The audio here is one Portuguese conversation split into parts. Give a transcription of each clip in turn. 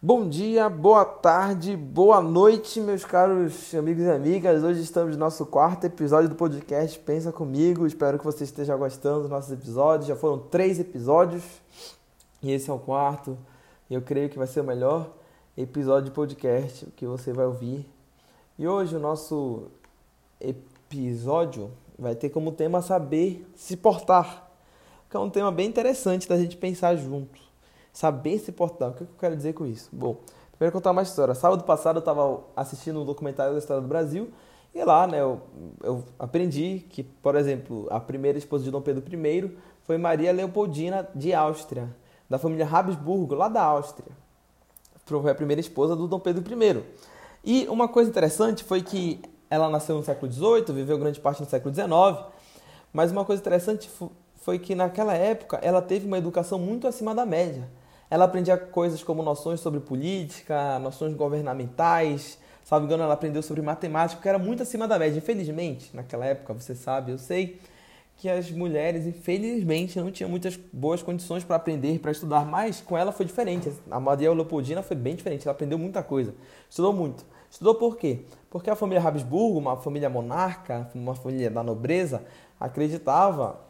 Bom dia, boa tarde, boa noite, meus caros amigos e amigas. Hoje estamos no nosso quarto episódio do podcast Pensa Comigo. Espero que você esteja gostando dos nossos episódios. Já foram três episódios e esse é o quarto. Eu creio que vai ser o melhor episódio de podcast que você vai ouvir. E hoje o nosso episódio vai ter como tema saber se portar, que é um tema bem interessante da gente pensar junto. Saber se portar. O que eu quero dizer com isso? Bom, primeiro contar uma história. Sábado passado eu estava assistindo um documentário da história do Brasil e lá, né, eu, eu aprendi que, por exemplo, a primeira esposa de Dom Pedro I foi Maria Leopoldina de Áustria, da família Habsburgo, lá da Áustria. Foi a primeira esposa do Dom Pedro I. E uma coisa interessante foi que ela nasceu no século XVIII, viveu grande parte no século XIX, mas uma coisa interessante foi que naquela época ela teve uma educação muito acima da média. Ela aprendia coisas como noções sobre política, noções governamentais, salvo engano, ela aprendeu sobre matemática, que era muito acima da média. Infelizmente, naquela época, você sabe, eu sei que as mulheres, infelizmente, não tinham muitas boas condições para aprender, para estudar, mas com ela foi diferente. A Maria Leopoldina foi bem diferente, ela aprendeu muita coisa, estudou muito. Estudou por quê? Porque a família Habsburgo, uma família monarca, uma família da nobreza, acreditava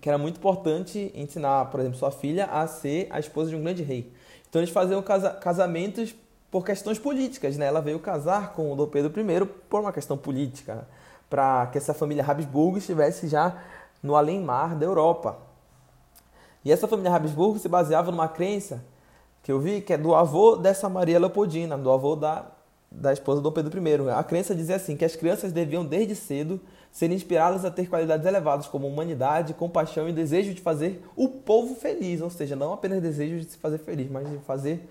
que era muito importante ensinar, por exemplo, sua filha a ser a esposa de um grande rei. Então eles faziam casa casamentos por questões políticas, né? Ela veio casar com o Dom Pedro I por uma questão política, para que essa família Habsburgo estivesse já no além-mar da Europa. E essa família Habsburgo se baseava numa crença que eu vi que é do avô dessa Maria Leopoldina, do avô da, da esposa do Dom Pedro I. A crença dizia assim que as crianças deviam desde cedo serem inspiradas a ter qualidades elevadas como humanidade, compaixão e desejo de fazer o povo feliz, ou seja, não apenas desejo de se fazer feliz, mas de fazer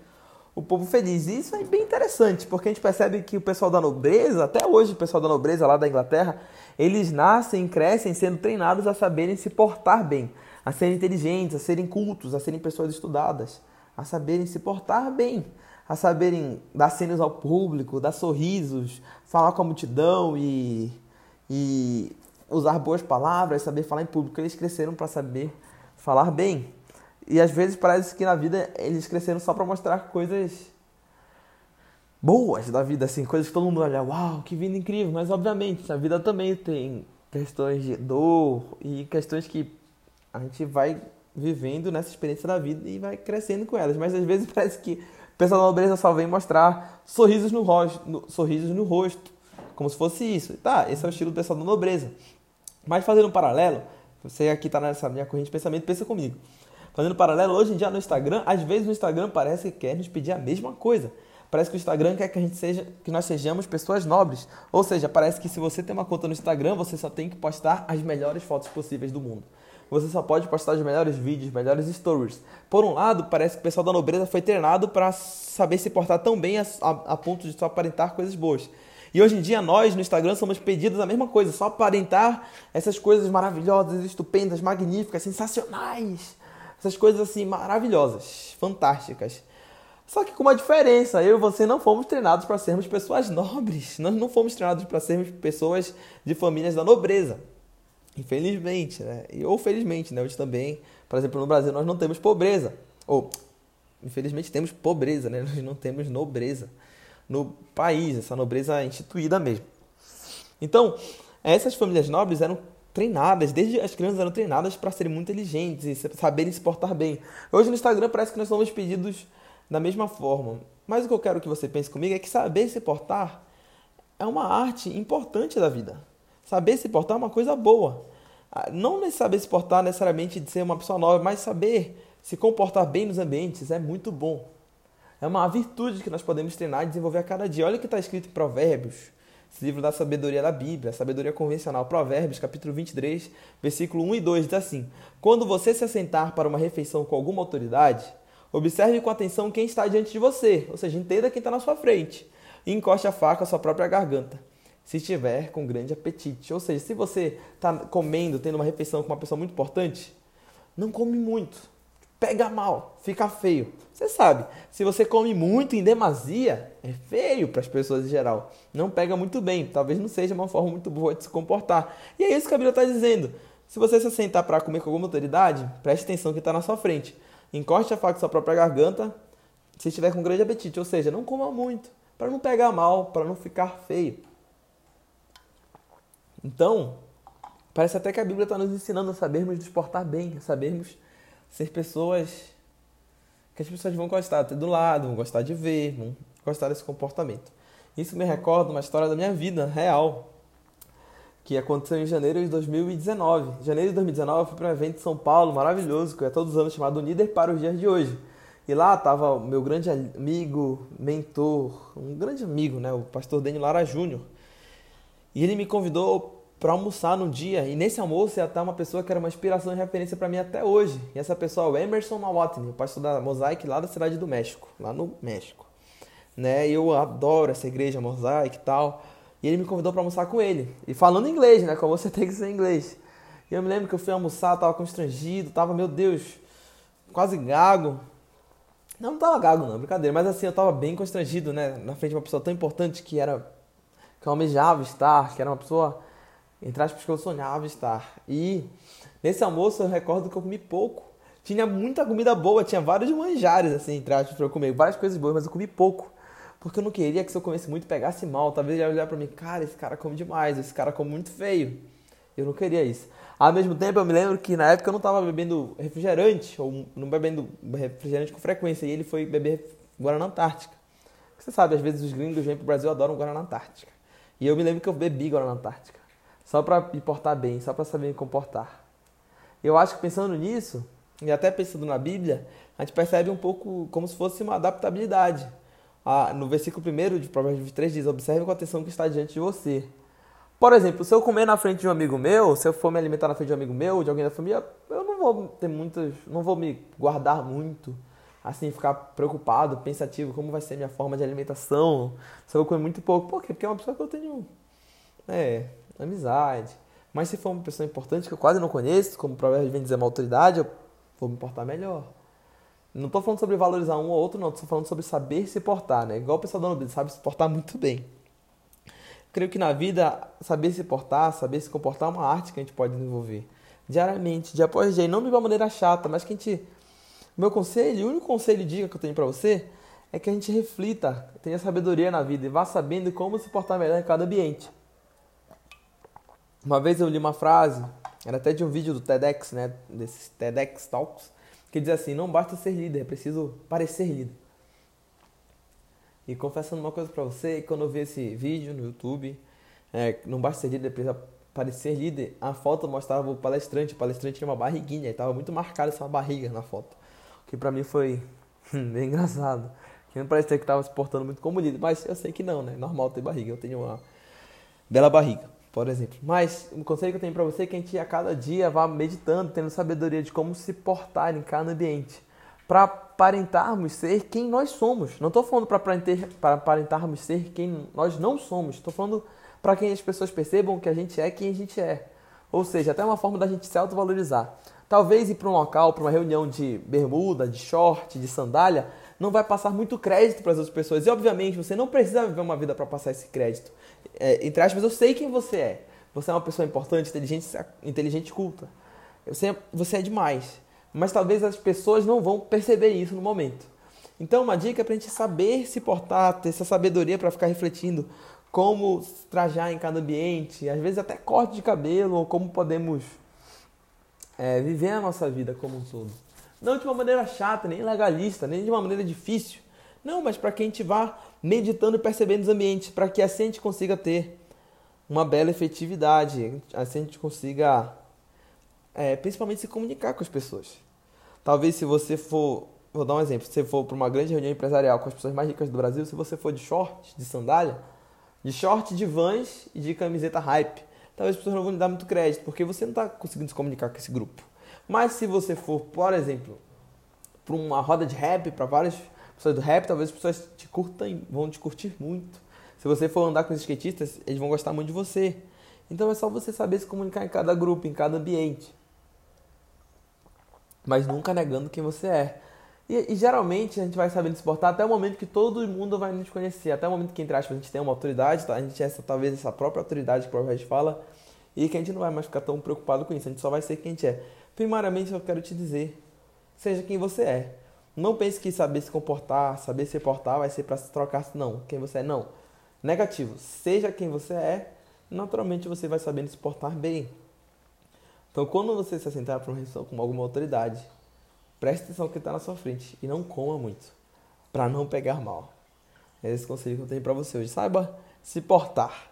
o povo feliz. E isso é bem interessante, porque a gente percebe que o pessoal da nobreza, até hoje o pessoal da nobreza lá da Inglaterra, eles nascem e crescem sendo treinados a saberem se portar bem, a serem inteligentes, a serem cultos, a serem pessoas estudadas, a saberem se portar bem, a saberem dar cenas ao público, dar sorrisos, falar com a multidão e e usar boas palavras, saber falar em público. Eles cresceram para saber falar bem. E às vezes parece que na vida eles cresceram só para mostrar coisas boas da vida, assim, coisas que todo mundo olha, uau, que vida incrível. Mas obviamente a vida também tem questões de dor e questões que a gente vai vivendo nessa experiência da vida e vai crescendo com elas. Mas às vezes parece que o pessoal da nobreza só vem mostrar sorrisos no rosto, no, sorrisos no rosto como se fosse isso. Tá, esse é o estilo do pessoal da nobreza. Mas fazendo um paralelo, você aqui está nessa minha corrente de pensamento, pensa comigo. Fazendo um paralelo, hoje em dia no Instagram, às vezes no Instagram parece que quer nos pedir a mesma coisa. Parece que o Instagram quer que a gente seja, que nós sejamos pessoas nobres. Ou seja, parece que se você tem uma conta no Instagram, você só tem que postar as melhores fotos possíveis do mundo. Você só pode postar os melhores vídeos, melhores stories. Por um lado, parece que o pessoal da nobreza foi treinado para saber se portar tão bem a, a, a ponto de só aparentar coisas boas. E hoje em dia nós no Instagram somos pedidos a mesma coisa, só aparentar essas coisas maravilhosas, estupendas, magníficas, sensacionais. Essas coisas assim maravilhosas, fantásticas. Só que com uma diferença, eu e você não fomos treinados para sermos pessoas nobres. Nós não fomos treinados para sermos pessoas de famílias da nobreza. Infelizmente, né? Ou felizmente, né? Hoje também, por exemplo, no Brasil nós não temos pobreza. Ou, infelizmente, temos pobreza, né? Nós não temos nobreza no país, essa nobreza instituída mesmo. Então, essas famílias nobres eram treinadas, desde as crianças eram treinadas para serem muito inteligentes e saberem se portar bem. Hoje no Instagram parece que nós somos pedidos da mesma forma. Mas o que eu quero que você pense comigo é que saber se portar é uma arte importante da vida. Saber se portar é uma coisa boa. Ah, não saber se portar necessariamente de ser uma pessoa nova, mas saber se comportar bem nos ambientes é muito bom. É uma virtude que nós podemos treinar e desenvolver a cada dia. Olha o que está escrito em Provérbios, esse livro da sabedoria da Bíblia, sabedoria convencional. Provérbios, capítulo 23, versículo 1 e 2 diz assim: Quando você se assentar para uma refeição com alguma autoridade, observe com atenção quem está diante de você, ou seja, entenda quem está na sua frente, e encoste a faca à sua própria garganta se estiver com grande apetite. Ou seja, se você está comendo, tendo uma refeição com uma pessoa muito importante, não come muito pega mal, fica feio. Você sabe, se você come muito em demasia, é feio para as pessoas em geral. Não pega muito bem, talvez não seja uma forma muito boa de se comportar. E é isso que a Bíblia está dizendo. Se você se sentar para comer com alguma autoridade, preste atenção que está na sua frente. Encoste a faca da sua própria garganta, se estiver com grande apetite, ou seja, não coma muito, para não pegar mal, para não ficar feio. Então, parece até que a Bíblia está nos ensinando a sabermos nos portar bem, a sabermos ser pessoas que as pessoas vão gostar de ter do lado, vão gostar de ver, vão gostar desse comportamento. Isso me recorda uma história da minha vida real, que aconteceu em janeiro de 2019. Em janeiro de 2019 eu fui para um evento em São Paulo maravilhoso, que é todos os anos chamado Unider para os dias de hoje. E lá estava meu grande amigo, mentor, um grande amigo, né, o pastor Daniel Lara Júnior. E ele me convidou para almoçar num dia, e nesse almoço ia estar uma pessoa que era uma inspiração e referência para mim até hoje. E essa pessoa é o Emerson Mawatney, o pastor da Mosaic lá da cidade do México, lá no México. Né? Eu adoro essa igreja Mosaic e tal. E ele me convidou para almoçar com ele. E falando inglês, né? Como você tem que ser inglês. E eu me lembro que eu fui almoçar, tava constrangido, tava, meu Deus, quase gago. Não, não tava gago, não, brincadeira. Mas assim, eu tava bem constrangido, né? Na frente de uma pessoa tão importante que era. Que eu almejava estar, que era uma pessoa, entre aspas, que eu sonhava estar. E nesse almoço eu recordo que eu comi pouco. Tinha muita comida boa, tinha vários manjares, assim, entre aspas, pra eu comer. Várias coisas boas, mas eu comi pouco. Porque eu não queria que se eu comesse muito pegasse mal. Talvez ele ia olhar pra mim, cara, esse cara come demais, esse cara come muito feio. Eu não queria isso. Ao mesmo tempo, eu me lembro que na época eu não estava bebendo refrigerante, ou não bebendo refrigerante com frequência, e ele foi beber Guaraná Antártica. Você sabe, às vezes os gringos vêm pro Brasil adoram Guaraná Antártica. E eu me lembro que eu bebi Guaraná Antártica. Só para me portar bem, só para saber me comportar. Eu acho que pensando nisso, e até pensando na Bíblia, a gente percebe um pouco como se fosse uma adaptabilidade. Ah, no versículo 1 de Provérbios 23 diz: Observe com atenção o que está diante de você. Por exemplo, se eu comer na frente de um amigo meu, se eu for me alimentar na frente de um amigo meu, de alguém da família, eu não vou ter muitas, não vou me guardar muito, assim, ficar preocupado, pensativo, como vai ser minha forma de alimentação, se eu vou comer muito pouco. Por quê? Porque é uma pessoa que eu tenho, é, amizade. Mas se for uma pessoa importante que eu quase não conheço, como o provérbio vem dizer uma autoridade, eu vou me portar melhor. Não estou falando sobre valorizar um ou outro, não. Estou falando sobre saber se portar, né? Igual o pessoal da Nobis sabe se portar muito bem. Creio que na vida, saber se portar, saber se comportar é uma arte que a gente pode desenvolver. Diariamente, dia após dia. E não de uma maneira chata, mas que a gente... Meu conselho, o único conselho e dica que eu tenho para você é que a gente reflita, tenha sabedoria na vida e vá sabendo como se portar melhor em cada ambiente. Uma vez eu li uma frase, era até de um vídeo do TEDx, né? Desses TEDx Talks, que diz assim: não basta ser líder, é preciso parecer líder. E confessando uma coisa para você, quando eu vi esse vídeo no YouTube, é, não basta ser líder, precisa parecer líder, a foto mostrava o palestrante, o palestrante tinha uma barriguinha, e tava muito marcada essa barriga na foto. Que para mim foi bem engraçado. Que não parecia que tava se portando muito como líder, mas eu sei que não, né? Normal ter barriga, eu tenho uma bela barriga, por exemplo. Mas o conselho que eu tenho para você é que a gente a cada dia vá meditando, tendo sabedoria de como se portar em cada ambiente para aparentarmos ser quem nós somos. Não estou falando para aparentarmos ser quem nós não somos. Estou falando para que as pessoas percebam que a gente é quem a gente é. Ou seja, até uma forma da gente se autovalorizar. Talvez ir para um local, para uma reunião de bermuda, de short, de sandália, não vai passar muito crédito para as outras pessoas. E obviamente você não precisa viver uma vida para passar esse crédito. É, entre aspas, eu sei quem você é. Você é uma pessoa importante, inteligente, inteligente culta. Você é, você é demais mas talvez as pessoas não vão perceber isso no momento. Então, uma dica é para a gente saber se portar, ter essa sabedoria para ficar refletindo como trajar em cada ambiente, às vezes até corte de cabelo, ou como podemos é, viver a nossa vida como um todo. Não de uma maneira chata, nem legalista, nem de uma maneira difícil. Não, mas para que a gente vá meditando e percebendo os ambientes, para que assim a gente consiga ter uma bela efetividade, assim a gente consiga é, principalmente se comunicar com as pessoas. Talvez se você for, vou dar um exemplo, se você for para uma grande reunião empresarial com as pessoas mais ricas do Brasil, se você for de short, de sandália, de short, de vans e de camiseta hype, talvez as pessoas não vão lhe dar muito crédito, porque você não está conseguindo se comunicar com esse grupo. Mas se você for, por exemplo, para uma roda de rap, para várias pessoas do rap, talvez as pessoas te curtam, vão te curtir muito. Se você for andar com os skatistas, eles vão gostar muito de você. Então é só você saber se comunicar em cada grupo, em cada ambiente mas nunca negando quem você é. E, e, geralmente a gente vai sabendo se portar até o momento que todo mundo vai nos conhecer, até o momento que, entre aspas, a gente tem uma autoridade, tá? a gente tem essa, talvez essa própria autoridade que o Provérbios fala, e que a gente não vai mais ficar tão preocupado com isso, a gente só vai ser quem a gente é. Primariamente, eu quero te dizer, seja quem você é. Não pense que saber se comportar, saber se portar vai ser para se trocar, não. Quem você é, não. Negativo. Seja quem você é, naturalmente você vai sabendo se portar bem. Então, quando você se assentar para uma reunião com alguma autoridade, preste atenção no que está na sua frente e não coma muito, para não pegar mal. É esse conselho que eu tenho para você hoje. Saiba se portar.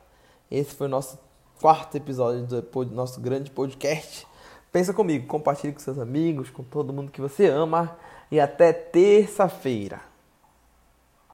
Esse foi o nosso quarto episódio do nosso grande podcast. Pensa comigo, compartilhe com seus amigos, com todo mundo que você ama e até terça-feira.